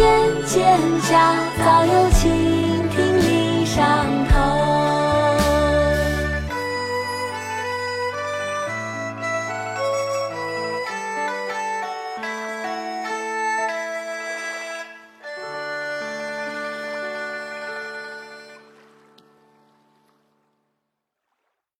渐渐长，早有情。